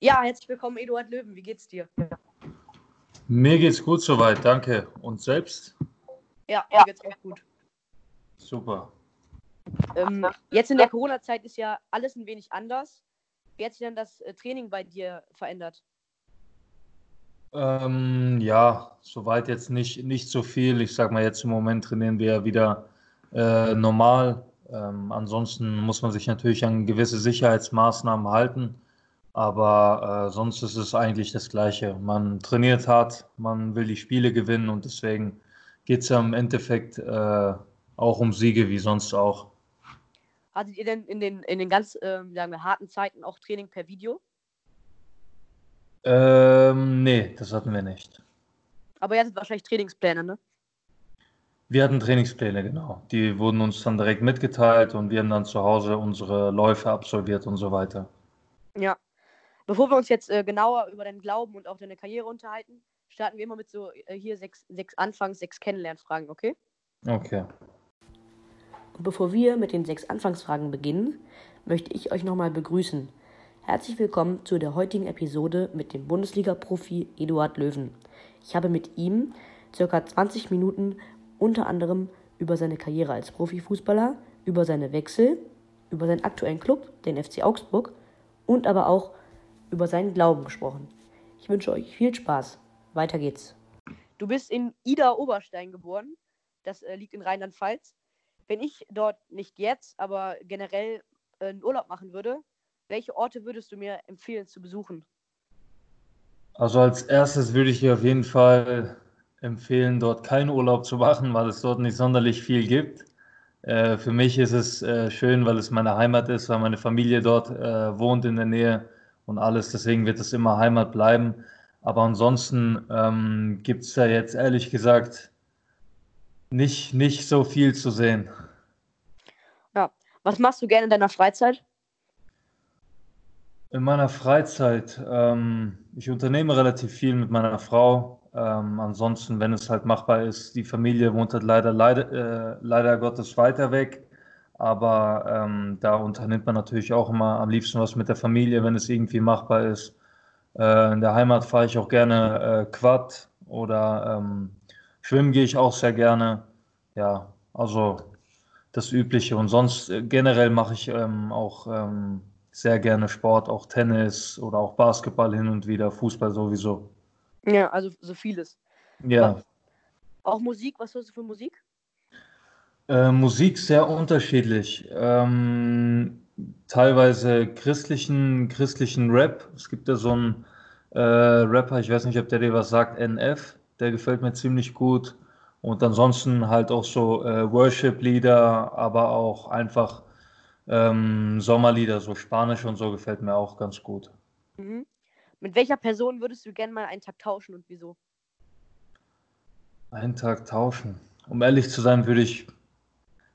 Ja, herzlich willkommen, Eduard Löwen. Wie geht's dir? Mir geht's gut soweit, danke. Und selbst? Ja, mir geht's auch gut. Super. Ähm, jetzt in der Corona-Zeit ist ja alles ein wenig anders. Wie hat sich denn das äh, Training bei dir verändert? Ähm, ja, soweit jetzt nicht, nicht so viel. Ich sag mal, jetzt im Moment trainieren wir wieder äh, normal. Ähm, ansonsten muss man sich natürlich an gewisse Sicherheitsmaßnahmen halten. Aber äh, sonst ist es eigentlich das Gleiche. Man trainiert hart, man will die Spiele gewinnen und deswegen geht es ja im Endeffekt äh, auch um Siege wie sonst auch. Hattet ihr denn in den, in den ganz ähm, sagen wir, harten Zeiten auch Training per Video? Ähm, nee, das hatten wir nicht. Aber ihr hattet wahrscheinlich Trainingspläne, ne? Wir hatten Trainingspläne, genau. Die wurden uns dann direkt mitgeteilt und wir haben dann zu Hause unsere Läufe absolviert und so weiter. Ja. Bevor wir uns jetzt äh, genauer über deinen Glauben und auch deine Karriere unterhalten, starten wir immer mit so äh, hier sechs, sechs Anfangs-, sechs Kennenlernfragen, okay? Okay. Und bevor wir mit den sechs Anfangsfragen beginnen, möchte ich euch nochmal begrüßen. Herzlich willkommen zu der heutigen Episode mit dem Bundesliga-Profi Eduard Löwen. Ich habe mit ihm circa 20 Minuten unter anderem über seine Karriere als Profifußballer, über seine Wechsel, über seinen aktuellen Club, den FC Augsburg, und aber auch über seinen Glauben gesprochen. Ich wünsche euch viel Spaß. Weiter geht's. Du bist in Ida Oberstein geboren. Das äh, liegt in Rheinland-Pfalz. Wenn ich dort nicht jetzt, aber generell äh, einen Urlaub machen würde, welche Orte würdest du mir empfehlen zu besuchen? Also als erstes würde ich dir auf jeden Fall empfehlen, dort keinen Urlaub zu machen, weil es dort nicht sonderlich viel gibt. Äh, für mich ist es äh, schön, weil es meine Heimat ist, weil meine Familie dort äh, wohnt in der Nähe und alles. Deswegen wird es immer Heimat bleiben. Aber ansonsten ähm, gibt es da jetzt ehrlich gesagt nicht, nicht so viel zu sehen. Ja. Was machst du gerne in deiner Freizeit? In meiner Freizeit, ähm, ich unternehme relativ viel mit meiner Frau. Ähm, ansonsten, wenn es halt machbar ist, die Familie wohnt halt leider, leider, äh, leider Gottes weiter weg. Aber ähm, da unternimmt man natürlich auch immer am liebsten was mit der Familie, wenn es irgendwie machbar ist. Äh, in der Heimat fahre ich auch gerne äh, Quad oder ähm, schwimmen gehe ich auch sehr gerne. Ja, also das Übliche. Und sonst äh, generell mache ich ähm, auch ähm, sehr gerne Sport, auch Tennis oder auch Basketball hin und wieder, Fußball sowieso. Ja, also so vieles. Ja. Auch Musik, was hörst du für Musik? Äh, Musik sehr unterschiedlich. Ähm, teilweise christlichen, christlichen Rap. Es gibt ja so einen äh, Rapper, ich weiß nicht, ob der dir was sagt, NF. Der gefällt mir ziemlich gut. Und ansonsten halt auch so äh, Worship-Lieder, aber auch einfach ähm, Sommerlieder, so Spanisch und so gefällt mir auch ganz gut. Mhm. Mit welcher Person würdest du gerne mal einen Tag tauschen und wieso? Einen Tag tauschen. Um ehrlich zu sein, würde ich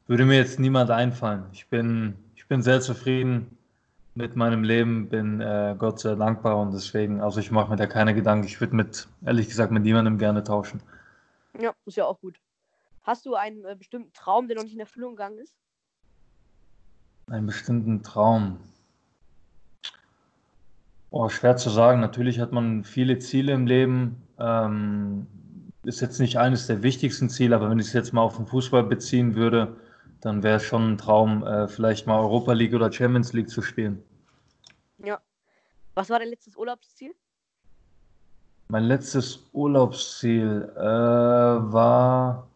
würde mir jetzt niemand einfallen. Ich bin, ich bin sehr zufrieden mit meinem Leben, bin äh, Gott sehr dankbar und deswegen, also ich mache mir da keine Gedanken. Ich würde mit, ehrlich gesagt, mit niemandem gerne tauschen. Ja, ist ja auch gut. Hast du einen äh, bestimmten Traum, der noch nicht in Erfüllung gegangen ist? Einen bestimmten Traum. Oh, schwer zu sagen. Natürlich hat man viele Ziele im Leben. Ähm, ist jetzt nicht eines der wichtigsten Ziele, aber wenn ich es jetzt mal auf den Fußball beziehen würde, dann wäre es schon ein Traum, äh, vielleicht mal Europa League oder Champions League zu spielen. Ja. Was war dein letztes Urlaubsziel? Mein letztes Urlaubsziel äh, war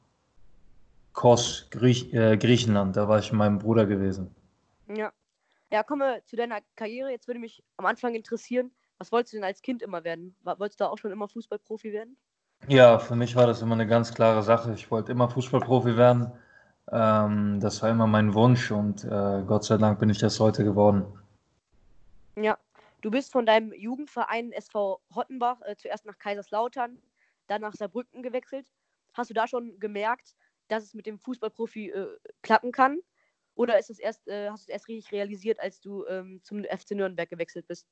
Kos, Griech, äh, Griechenland. Da war ich mit meinem Bruder gewesen. Ja. Ja, kommen wir zu deiner Karriere. Jetzt würde mich am Anfang interessieren, was wolltest du denn als Kind immer werden? Wolltest du auch schon immer Fußballprofi werden? Ja, für mich war das immer eine ganz klare Sache. Ich wollte immer Fußballprofi werden. Ähm, das war immer mein Wunsch und äh, Gott sei Dank bin ich das heute geworden. Ja, du bist von deinem Jugendverein SV Hottenbach äh, zuerst nach Kaiserslautern, dann nach Saarbrücken gewechselt. Hast du da schon gemerkt, dass es mit dem Fußballprofi äh, klappen kann? Oder ist es erst, äh, hast du es erst richtig realisiert, als du ähm, zum FC Nürnberg gewechselt bist?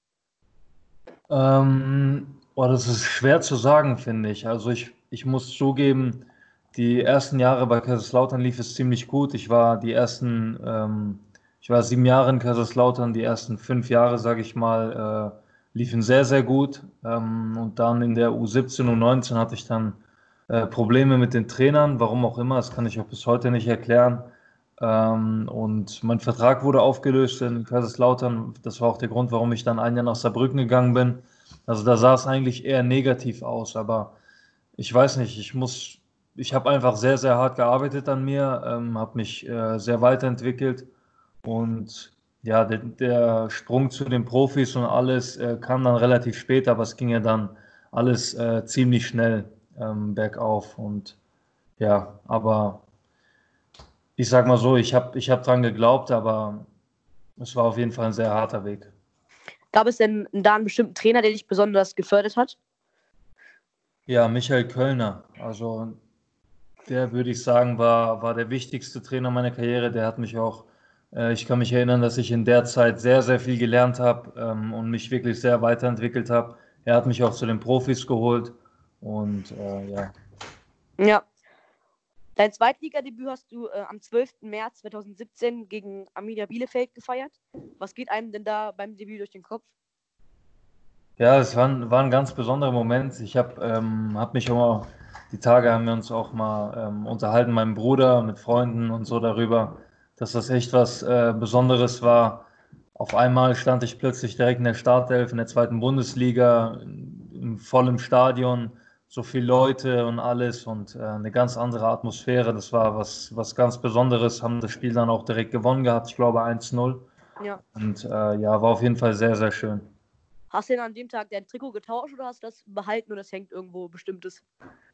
Ähm, boah, das ist schwer zu sagen, finde ich. Also ich, ich muss zugeben, die ersten Jahre bei Kaiserslautern lief es ziemlich gut. Ich war die ersten, ähm, ich war sieben Jahre in Kaiserslautern, die ersten fünf Jahre, sage ich mal, äh, liefen sehr, sehr gut. Ähm, und dann in der U17 und U19 hatte ich dann äh, Probleme mit den Trainern, warum auch immer, das kann ich auch bis heute nicht erklären. Ähm, und mein Vertrag wurde aufgelöst in Kaiserslautern. Das war auch der Grund, warum ich dann ein Jahr nach Saarbrücken gegangen bin. Also da sah es eigentlich eher negativ aus, aber ich weiß nicht, ich muss, ich habe einfach sehr, sehr hart gearbeitet an mir, ähm, habe mich äh, sehr weiterentwickelt und ja, der, der, Sprung zu den Profis und alles äh, kam dann relativ spät, aber es ging ja dann alles äh, ziemlich schnell ähm, bergauf und ja, aber ich sag mal so, ich habe ich hab dran geglaubt, aber es war auf jeden Fall ein sehr harter Weg. Gab es denn da einen bestimmten Trainer, der dich besonders gefördert hat? Ja, Michael Kölner. Also der würde ich sagen, war, war der wichtigste Trainer meiner Karriere. Der hat mich auch, äh, ich kann mich erinnern, dass ich in der Zeit sehr, sehr viel gelernt habe ähm, und mich wirklich sehr weiterentwickelt habe. Er hat mich auch zu den Profis geholt und äh, ja. Ja, Dein Zweitligadebüt hast du äh, am 12. März 2017 gegen Arminia Bielefeld gefeiert. Was geht einem denn da beim Debüt durch den Kopf? Ja, es war ein, war ein ganz besonderer Moment. Ich habe ähm, hab mich immer, die Tage haben wir uns auch mal ähm, unterhalten, meinem Bruder, mit Freunden und so darüber, dass das echt was äh, Besonderes war. Auf einmal stand ich plötzlich direkt in der Startelf in der zweiten Bundesliga, im vollen Stadion so viele Leute und alles und äh, eine ganz andere Atmosphäre. Das war was, was ganz Besonderes. Haben das Spiel dann auch direkt gewonnen gehabt, ich glaube 1-0. Ja. Und äh, ja, war auf jeden Fall sehr, sehr schön. Hast du denn an dem Tag dein Trikot getauscht oder hast du das behalten oder das hängt irgendwo bestimmtes?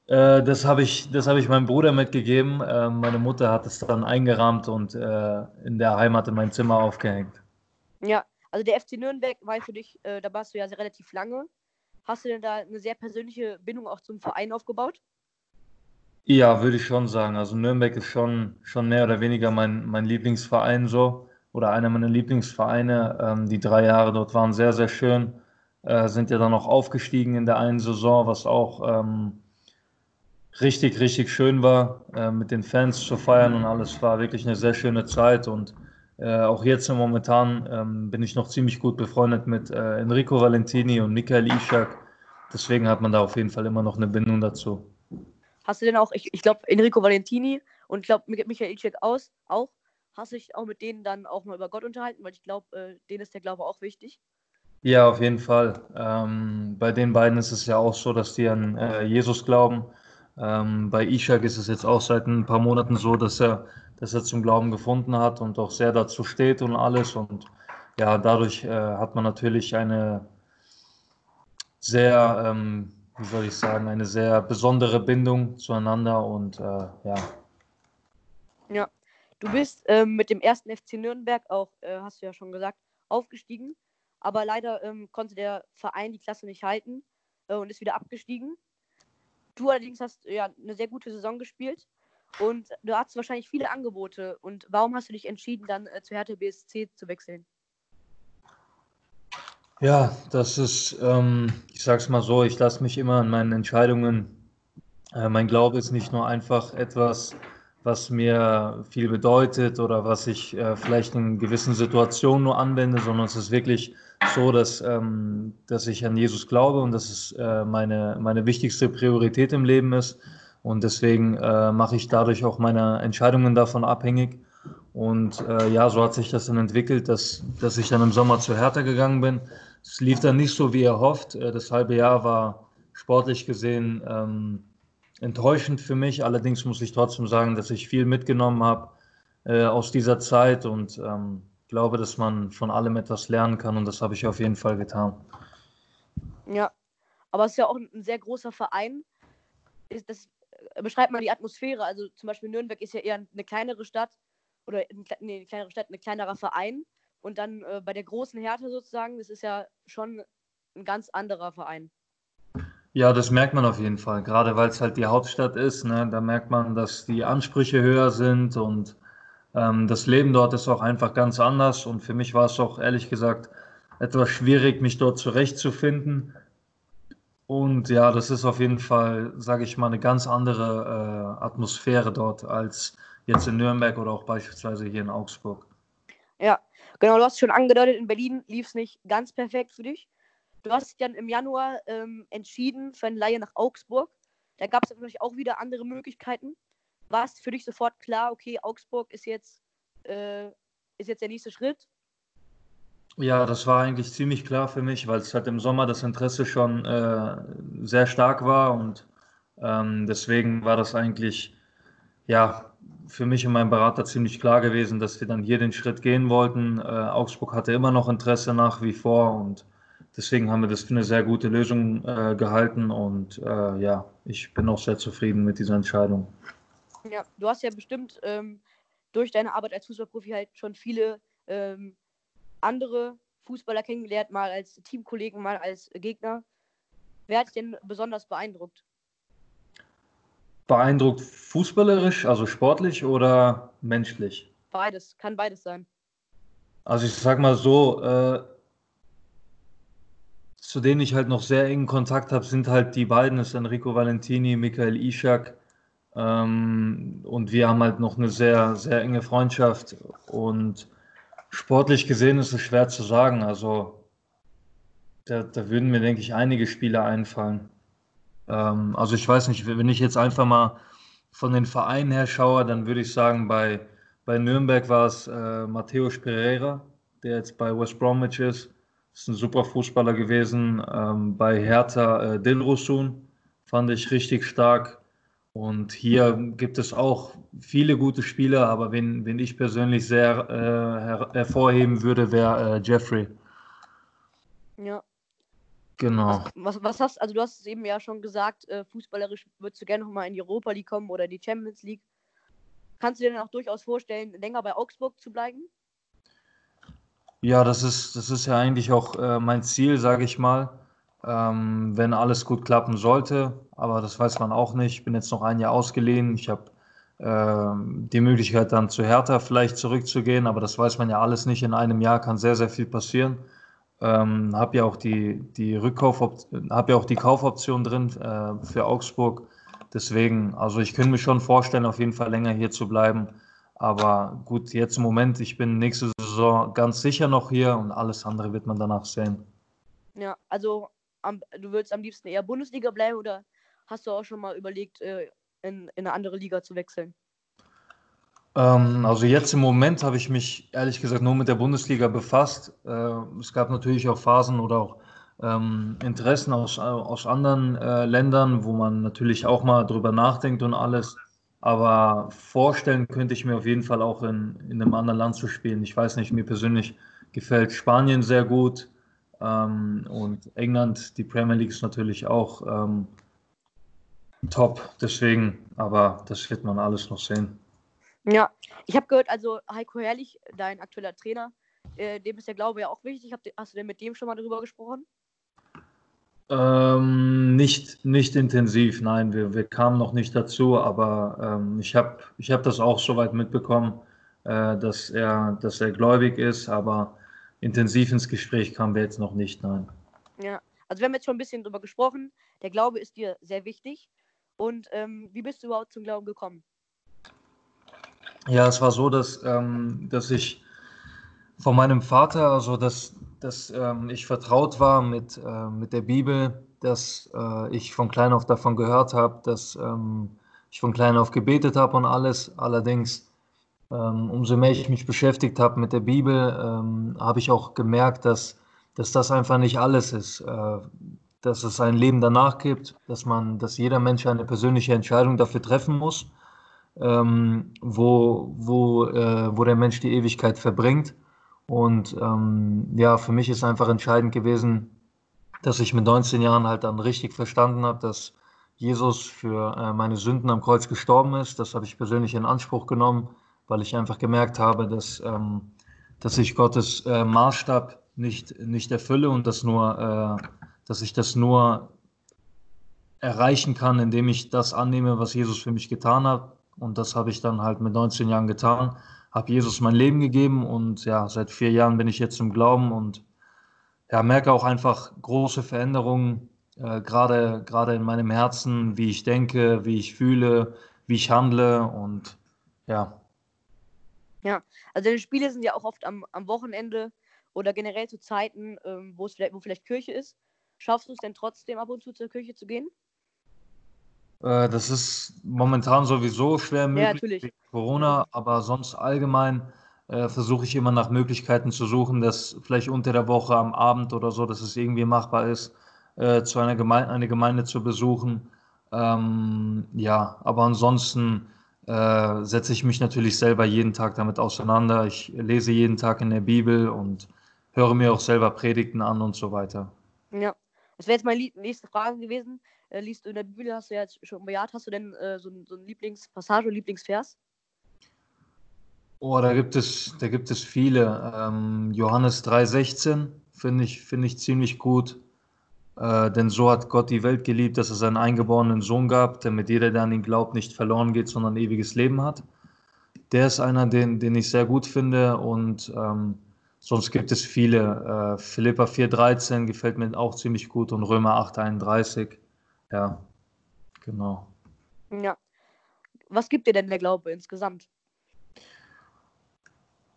Äh, das habe ich, hab ich meinem Bruder mitgegeben. Äh, meine Mutter hat es dann eingerahmt und äh, in der Heimat in mein Zimmer aufgehängt. Ja, also der FC Nürnberg war für dich, äh, da warst du ja sehr relativ lange. Hast du denn da eine sehr persönliche Bindung auch zum Verein aufgebaut? Ja, würde ich schon sagen. Also Nürnberg ist schon, schon mehr oder weniger mein, mein Lieblingsverein so oder einer meiner Lieblingsvereine. Ähm, die drei Jahre dort waren sehr, sehr schön. Äh, sind ja dann auch aufgestiegen in der einen Saison, was auch ähm, richtig, richtig schön war, äh, mit den Fans zu feiern und alles war wirklich eine sehr schöne Zeit und äh, auch jetzt momentan ähm, bin ich noch ziemlich gut befreundet mit äh, Enrico Valentini und Michael Ishak. Deswegen hat man da auf jeden Fall immer noch eine Bindung dazu. Hast du denn auch, ich, ich glaube, Enrico Valentini und ich glaube, Michael Ishak aus, auch, hast du dich auch mit denen dann auch mal über Gott unterhalten? Weil ich glaube, äh, denen ist der Glaube auch wichtig. Ja, auf jeden Fall. Ähm, bei den beiden ist es ja auch so, dass die an äh, Jesus glauben. Ähm, bei Ishak ist es jetzt auch seit ein paar Monaten so, dass er dass er zum Glauben gefunden hat und auch sehr dazu steht und alles. Und ja, dadurch äh, hat man natürlich eine sehr, ähm, wie soll ich sagen, eine sehr besondere Bindung zueinander und äh, ja. Ja, du bist ähm, mit dem ersten FC Nürnberg auch, äh, hast du ja schon gesagt, aufgestiegen. Aber leider ähm, konnte der Verein die Klasse nicht halten äh, und ist wieder abgestiegen. Du allerdings hast ja eine sehr gute Saison gespielt und du hattest wahrscheinlich viele Angebote. Und warum hast du dich entschieden, dann äh, zu Hertha BSC zu wechseln? Ja, das ist, ähm, ich sag's mal so, ich lasse mich immer an meinen Entscheidungen. Äh, mein Glaube ist nicht nur einfach etwas, was mir viel bedeutet oder was ich äh, vielleicht in gewissen Situationen nur anwende, sondern es ist wirklich so, dass, ähm, dass ich an Jesus glaube und dass es äh, meine, meine wichtigste Priorität im Leben ist. Und deswegen äh, mache ich dadurch auch meine Entscheidungen davon abhängig. Und äh, ja, so hat sich das dann entwickelt, dass, dass ich dann im Sommer zu Hertha gegangen bin. Es lief dann nicht so, wie erhofft. Äh, das halbe Jahr war sportlich gesehen ähm, enttäuschend für mich. Allerdings muss ich trotzdem sagen, dass ich viel mitgenommen habe äh, aus dieser Zeit und ähm, glaube, dass man von allem etwas lernen kann. Und das habe ich auf jeden Fall getan. Ja, aber es ist ja auch ein sehr großer Verein. Das äh, beschreibt mal die Atmosphäre. Also zum Beispiel Nürnberg ist ja eher eine kleinere Stadt oder nee, eine kleinere Stadt, ein kleinerer Verein. Und dann äh, bei der großen Härte sozusagen, das ist ja schon ein ganz anderer Verein. Ja, das merkt man auf jeden Fall. Gerade weil es halt die Hauptstadt ist, ne, da merkt man, dass die Ansprüche höher sind und ähm, das Leben dort ist auch einfach ganz anders. Und für mich war es auch ehrlich gesagt etwas schwierig, mich dort zurechtzufinden. Und ja, das ist auf jeden Fall, sage ich mal, eine ganz andere äh, Atmosphäre dort als jetzt in Nürnberg oder auch beispielsweise hier in Augsburg. Ja, genau, du hast schon angedeutet, in Berlin lief es nicht ganz perfekt für dich. Du hast dich dann im Januar ähm, entschieden für eine Leihe nach Augsburg. Da gab es natürlich auch wieder andere Möglichkeiten. War es für dich sofort klar, okay, Augsburg ist jetzt, äh, ist jetzt der nächste Schritt? Ja, das war eigentlich ziemlich klar für mich, weil es halt im Sommer das Interesse schon äh, sehr stark war und ähm, deswegen war das eigentlich ja für mich und meinen Berater ziemlich klar gewesen, dass wir dann hier den Schritt gehen wollten. Äh, Augsburg hatte immer noch Interesse nach wie vor und deswegen haben wir das für eine sehr gute Lösung äh, gehalten und äh, ja, ich bin auch sehr zufrieden mit dieser Entscheidung. Ja, du hast ja bestimmt ähm, durch deine Arbeit als Fußballprofi halt schon viele ähm, andere Fußballer kennengelernt, mal als Teamkollegen, mal als Gegner. Wer hat dich denn besonders beeindruckt? Beeindruckt fußballerisch, also sportlich oder menschlich? Beides, kann beides sein. Also ich sag mal so, äh, zu denen ich halt noch sehr engen Kontakt habe, sind halt die beiden, das ist Enrico Valentini, Michael Ishak. Ähm, und wir haben halt noch eine sehr, sehr enge Freundschaft. Und Sportlich gesehen ist es schwer zu sagen. Also da, da würden mir, denke ich, einige Spieler einfallen. Ähm, also ich weiß nicht, wenn ich jetzt einfach mal von den Vereinen her schaue, dann würde ich sagen, bei, bei Nürnberg war es äh, Matthäus Pereira, der jetzt bei West Bromwich ist. Ist ein super Fußballer gewesen. Ähm, bei Hertha äh, Dilrosun fand ich richtig stark. Und hier gibt es auch viele gute Spieler, aber wen, wen ich persönlich sehr äh, her hervorheben würde, wäre äh, Jeffrey. Ja. Genau. Was, was, hast also du hast es eben ja schon gesagt, äh, fußballerisch würdest du gerne nochmal in die Europa League kommen oder die Champions League. Kannst du dir dann auch durchaus vorstellen, länger bei Augsburg zu bleiben? Ja, das ist, das ist ja eigentlich auch äh, mein Ziel, sage ich mal ähm, wenn alles gut klappen sollte. Aber das weiß man auch nicht. Ich bin jetzt noch ein Jahr ausgeliehen. Ich habe äh, die Möglichkeit dann zu Hertha vielleicht zurückzugehen, aber das weiß man ja alles nicht. In einem Jahr kann sehr, sehr viel passieren. Ähm, habe ja auch die, die Rückkauf, habe ja auch die Kaufoption drin äh, für Augsburg. Deswegen, also ich könnte mir schon vorstellen, auf jeden Fall länger hier zu bleiben. Aber gut, jetzt im Moment, ich bin nächste Saison ganz sicher noch hier und alles andere wird man danach sehen. Ja, also am, du würdest am liebsten eher Bundesliga bleiben oder hast du auch schon mal überlegt, äh, in, in eine andere Liga zu wechseln? Ähm, also jetzt im Moment habe ich mich ehrlich gesagt nur mit der Bundesliga befasst. Äh, es gab natürlich auch Phasen oder auch ähm, Interessen aus, aus anderen äh, Ländern, wo man natürlich auch mal drüber nachdenkt und alles. Aber vorstellen könnte ich mir auf jeden Fall auch in, in einem anderen Land zu spielen. Ich weiß nicht, mir persönlich gefällt Spanien sehr gut. Ähm, und England, die Premier League ist natürlich auch ähm, top. Deswegen, aber das wird man alles noch sehen. Ja, ich habe gehört, also Heiko Herrlich, dein aktueller Trainer, äh, dem ist der Glaube ja auch wichtig. Hast du denn mit dem schon mal darüber gesprochen? Ähm, nicht, nicht intensiv, nein, wir, wir kamen noch nicht dazu, aber ähm, ich habe ich hab das auch soweit mitbekommen, äh, dass, er, dass er gläubig ist, aber intensiv ins Gespräch kamen wir jetzt noch nicht, nein. Ja, also wir haben jetzt schon ein bisschen drüber gesprochen. Der Glaube ist dir sehr wichtig. Und ähm, wie bist du überhaupt zum Glauben gekommen? Ja, es war so, dass, ähm, dass ich von meinem Vater, also dass, dass ähm, ich vertraut war mit, äh, mit der Bibel, dass äh, ich von klein auf davon gehört habe, dass ähm, ich von klein auf gebetet habe und alles. Allerdings ähm, umso mehr ich mich beschäftigt habe mit der Bibel, ähm, habe ich auch gemerkt, dass, dass das einfach nicht alles ist. Äh, dass es ein Leben danach gibt, dass man, dass jeder Mensch eine persönliche Entscheidung dafür treffen muss, ähm, wo, wo, äh, wo der Mensch die Ewigkeit verbringt. Und ähm, ja, für mich ist einfach entscheidend gewesen, dass ich mit 19 Jahren halt dann richtig verstanden habe, dass Jesus für äh, meine Sünden am Kreuz gestorben ist. Das habe ich persönlich in Anspruch genommen weil ich einfach gemerkt habe, dass, ähm, dass ich Gottes äh, Maßstab nicht, nicht erfülle und dass, nur, äh, dass ich das nur erreichen kann, indem ich das annehme, was Jesus für mich getan hat. Und das habe ich dann halt mit 19 Jahren getan, habe Jesus mein Leben gegeben und ja, seit vier Jahren bin ich jetzt im Glauben und ja, merke auch einfach große Veränderungen, äh, gerade, gerade in meinem Herzen, wie ich denke, wie ich fühle, wie ich handle und ja, ja, also deine Spiele sind ja auch oft am, am Wochenende oder generell zu Zeiten, ähm, wo es vielleicht, wo vielleicht Kirche ist. Schaffst du es denn trotzdem ab und zu zur Kirche zu gehen? Äh, das ist momentan sowieso schwer möglich Ja, Corona, aber sonst allgemein äh, versuche ich immer nach Möglichkeiten zu suchen, dass vielleicht unter der Woche am Abend oder so, dass es irgendwie machbar ist, äh, zu einer Gemeinde, eine Gemeinde zu besuchen. Ähm, ja, aber ansonsten äh, setze ich mich natürlich selber jeden Tag damit auseinander. Ich lese jeden Tag in der Bibel und höre mir auch selber Predigten an und so weiter. Ja. Das wäre jetzt meine nächste Frage gewesen. Äh, liest du in der Bibel, hast du ja jetzt schon bejaht, hast du denn äh, so, ein- so ein Lieblingspassage, Lieblingsvers? Oh, da gibt es, da gibt es viele. Ähm, Johannes 3,16 finde ich, finde ich ziemlich gut. Äh, denn so hat Gott die Welt geliebt, dass er seinen eingeborenen Sohn gab, damit jeder, der an ihn glaubt, nicht verloren geht, sondern ewiges Leben hat. Der ist einer, den, den ich sehr gut finde. Und ähm, sonst gibt es viele. Äh, Philippa 4,13 gefällt mir auch ziemlich gut und Römer 8,31. Ja, genau. Ja. Was gibt dir denn der Glaube insgesamt?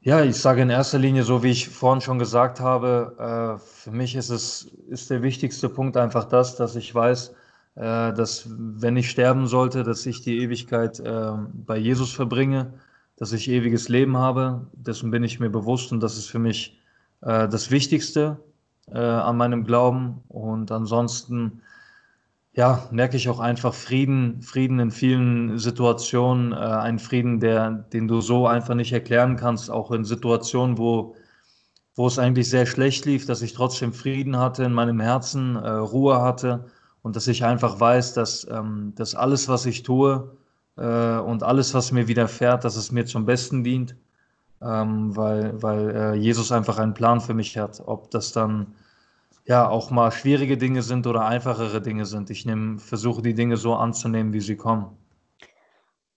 Ja, ich sage in erster Linie, so wie ich vorhin schon gesagt habe, äh, für mich ist es, ist der wichtigste Punkt einfach das, dass ich weiß, äh, dass wenn ich sterben sollte, dass ich die Ewigkeit äh, bei Jesus verbringe, dass ich ewiges Leben habe. Dessen bin ich mir bewusst und das ist für mich das Wichtigste an meinem Glauben. Und ansonsten ja, merke ich auch einfach Frieden, Frieden in vielen Situationen, äh, einen Frieden, der, den du so einfach nicht erklären kannst, auch in Situationen, wo, wo es eigentlich sehr schlecht lief, dass ich trotzdem Frieden hatte in meinem Herzen, äh, Ruhe hatte und dass ich einfach weiß, dass, ähm, dass alles, was ich tue äh, und alles, was mir widerfährt, dass es mir zum Besten dient, ähm, weil, weil äh, Jesus einfach einen Plan für mich hat, ob das dann ja auch mal schwierige Dinge sind oder einfachere Dinge sind. Ich nehm, versuche die Dinge so anzunehmen, wie sie kommen.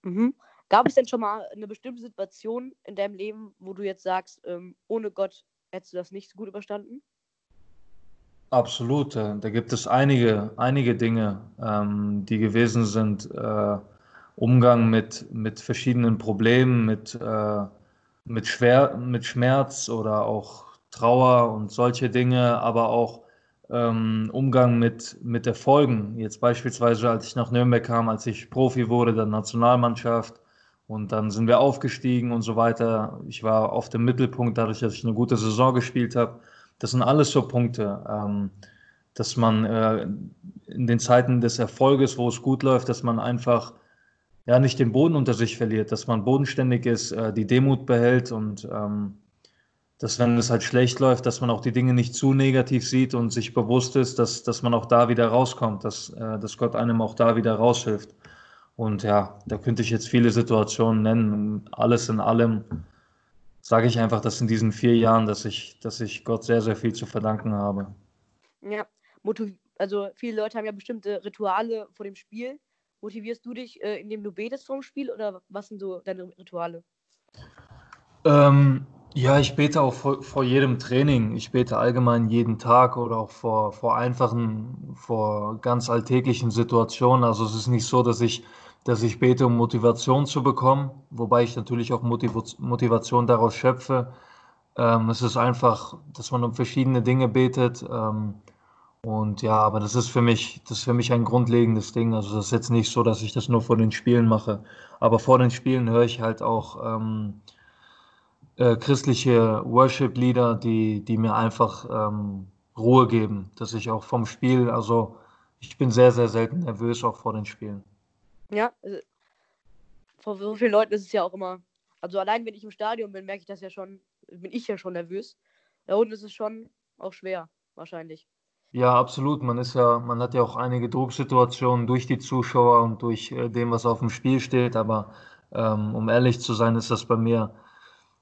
Mhm. Gab es denn schon mal eine bestimmte Situation in deinem Leben, wo du jetzt sagst, ähm, ohne Gott hättest du das nicht so gut überstanden? Absolut. äh, Da gibt es einige, einige Dinge, ähm, die gewesen sind. Äh, Umgang mit, mit verschiedenen Problemen, mit, äh, mit, Schwer, mit Schmerz oder auch Trauer und solche Dinge, aber auch ähm, Umgang mit, mit Erfolgen. Jetzt beispielsweise, als ich nach Nürnberg kam, als ich Profi wurde, der Nationalmannschaft und dann sind wir aufgestiegen und so weiter. Ich war auf dem Mittelpunkt, dadurch, dass ich eine gute Saison gespielt habe. Das sind alles so Punkte, ähm, dass man äh, in den Zeiten des Erfolges, wo es gut läuft, dass man einfach ja nicht den Boden unter sich verliert, dass man bodenständig ist, äh, die Demut behält und ähm, dass wenn es halt schlecht läuft, dass man auch die Dinge nicht zu negativ sieht und sich bewusst ist, dass, dass man auch da wieder rauskommt, dass, äh, dass Gott einem auch da wieder raushilft. Und ja, da könnte ich jetzt viele Situationen nennen. Alles in allem sage ich einfach, dass in diesen vier Jahren, dass ich, dass ich Gott sehr, sehr viel zu verdanken habe. Ja, also viele Leute haben ja bestimmte Rituale vor dem Spiel. Motivierst du dich, äh, indem du betest vor dem Spiel oder was sind so deine Rituale? Ähm, ja, ich bete auch vor, vor jedem Training. Ich bete allgemein jeden Tag oder auch vor, vor einfachen, vor ganz alltäglichen Situationen. Also es ist nicht so, dass ich, dass ich bete, um Motivation zu bekommen, wobei ich natürlich auch Motiv Motivation daraus schöpfe. Ähm, es ist einfach, dass man um verschiedene Dinge betet. Ähm, und ja, aber das ist für mich, das ist für mich ein grundlegendes Ding. Also das ist jetzt nicht so, dass ich das nur vor den Spielen mache. Aber vor den Spielen höre ich halt auch ähm, äh, christliche Worship-Lieder, die, die mir einfach ähm, Ruhe geben, dass ich auch vom Spiel, also ich bin sehr, sehr selten nervös auch vor den Spielen. Ja, also, vor so vielen Leuten ist es ja auch immer. Also allein wenn ich im Stadion bin, merke ich das ja schon, bin ich ja schon nervös. Da unten ist es schon auch schwer, wahrscheinlich. Ja, absolut. Man ist ja, man hat ja auch einige Drucksituationen durch die Zuschauer und durch äh, dem, was auf dem Spiel steht. Aber ähm, um ehrlich zu sein, ist das bei mir,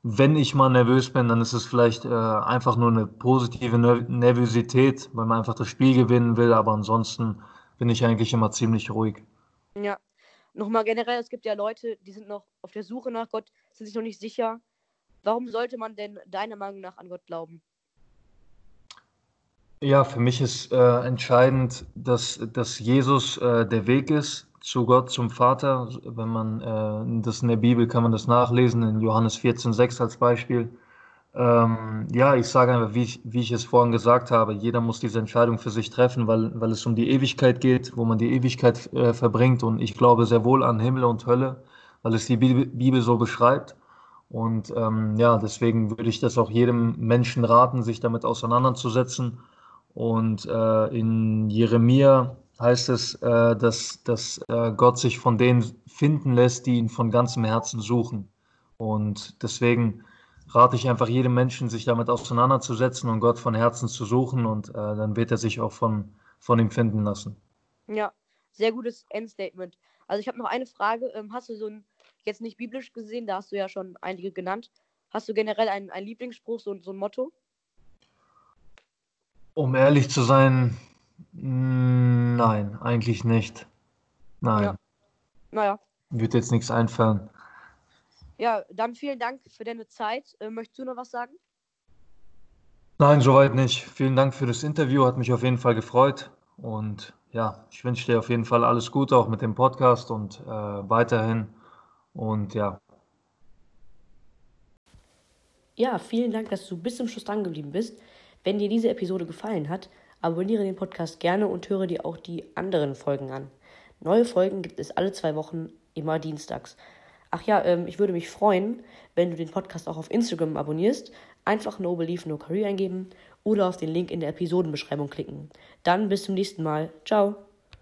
wenn ich mal nervös bin, dann ist es vielleicht äh, einfach nur eine positive Ner Nervosität, weil man einfach das Spiel gewinnen will. Aber ansonsten bin ich eigentlich immer ziemlich ruhig. Ja. Nochmal generell, es gibt ja Leute, die sind noch auf der Suche nach Gott, sind sich noch nicht sicher. Warum sollte man denn deiner Meinung nach an Gott glauben? Ja, für mich ist äh, entscheidend, dass, dass Jesus äh, der Weg ist zu Gott, zum Vater. Wenn man äh, das in der Bibel kann man das nachlesen, in Johannes 14,6 als Beispiel. Ähm, ja, ich sage einfach, wie ich, wie ich es vorhin gesagt habe, jeder muss diese Entscheidung für sich treffen, weil, weil es um die Ewigkeit geht, wo man die Ewigkeit äh, verbringt. Und ich glaube sehr wohl an Himmel und Hölle, weil es die Bibel, Bibel so beschreibt. Und ähm, ja, deswegen würde ich das auch jedem Menschen raten, sich damit auseinanderzusetzen. Und äh, in Jeremia heißt es, äh, dass, dass äh, Gott sich von denen finden lässt, die ihn von ganzem Herzen suchen. Und deswegen rate ich einfach jedem Menschen, sich damit auseinanderzusetzen und Gott von Herzen zu suchen und äh, dann wird er sich auch von, von ihm finden lassen. Ja, sehr gutes Endstatement. Also ich habe noch eine Frage. Ähm, hast du so ein, jetzt nicht biblisch gesehen, da hast du ja schon einige genannt. Hast du generell einen, einen Lieblingsspruch, so, so ein Motto? Um ehrlich zu sein, nein, eigentlich nicht. Nein. Ja. Naja. Wird jetzt nichts einfallen. Ja, dann vielen Dank für deine Zeit. Äh, möchtest du noch was sagen? Nein, soweit nicht. Vielen Dank für das Interview, hat mich auf jeden Fall gefreut. Und ja, ich wünsche dir auf jeden Fall alles Gute auch mit dem Podcast und äh, weiterhin. Und ja. Ja, vielen Dank, dass du bis zum Schluss dran geblieben bist. Wenn dir diese Episode gefallen hat, abonniere den Podcast gerne und höre dir auch die anderen Folgen an. Neue Folgen gibt es alle zwei Wochen, immer dienstags. Ach ja, ähm, ich würde mich freuen, wenn du den Podcast auch auf Instagram abonnierst. Einfach No Belief No Career eingeben oder auf den Link in der Episodenbeschreibung klicken. Dann bis zum nächsten Mal. Ciao.